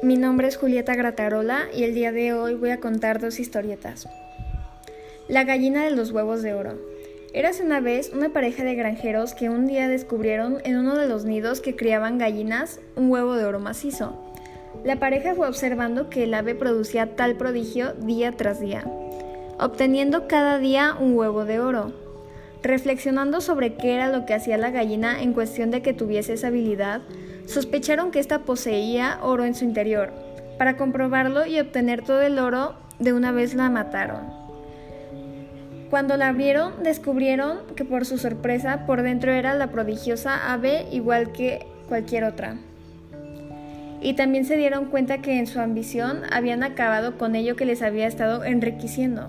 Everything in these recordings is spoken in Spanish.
Mi nombre es Julieta Gratarola y el día de hoy voy a contar dos historietas. La gallina de los huevos de oro. Érase una vez una pareja de granjeros que un día descubrieron en uno de los nidos que criaban gallinas un huevo de oro macizo. La pareja fue observando que el ave producía tal prodigio día tras día, obteniendo cada día un huevo de oro. Reflexionando sobre qué era lo que hacía la gallina en cuestión de que tuviese esa habilidad, sospecharon que ésta poseía oro en su interior. Para comprobarlo y obtener todo el oro, de una vez la mataron. Cuando la abrieron, descubrieron que por su sorpresa, por dentro era la prodigiosa ave igual que cualquier otra. Y también se dieron cuenta que en su ambición habían acabado con ello que les había estado enriqueciendo.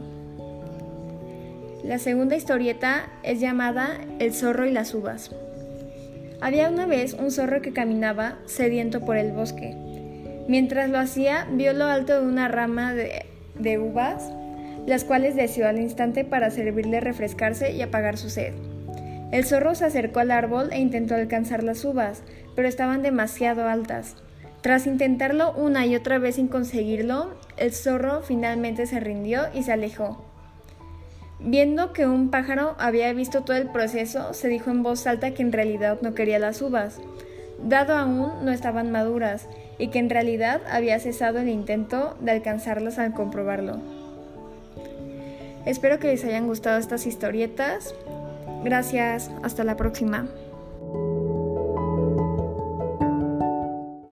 La segunda historieta es llamada El zorro y las uvas. Había una vez un zorro que caminaba sediento por el bosque. Mientras lo hacía, vio lo alto de una rama de, de uvas, las cuales deseó al instante para servirle refrescarse y apagar su sed. El zorro se acercó al árbol e intentó alcanzar las uvas, pero estaban demasiado altas. Tras intentarlo una y otra vez sin conseguirlo, el zorro finalmente se rindió y se alejó. Viendo que un pájaro había visto todo el proceso, se dijo en voz alta que en realidad no quería las uvas, dado aún no estaban maduras, y que en realidad había cesado el intento de alcanzarlas al comprobarlo. Espero que les hayan gustado estas historietas. Gracias, hasta la próxima.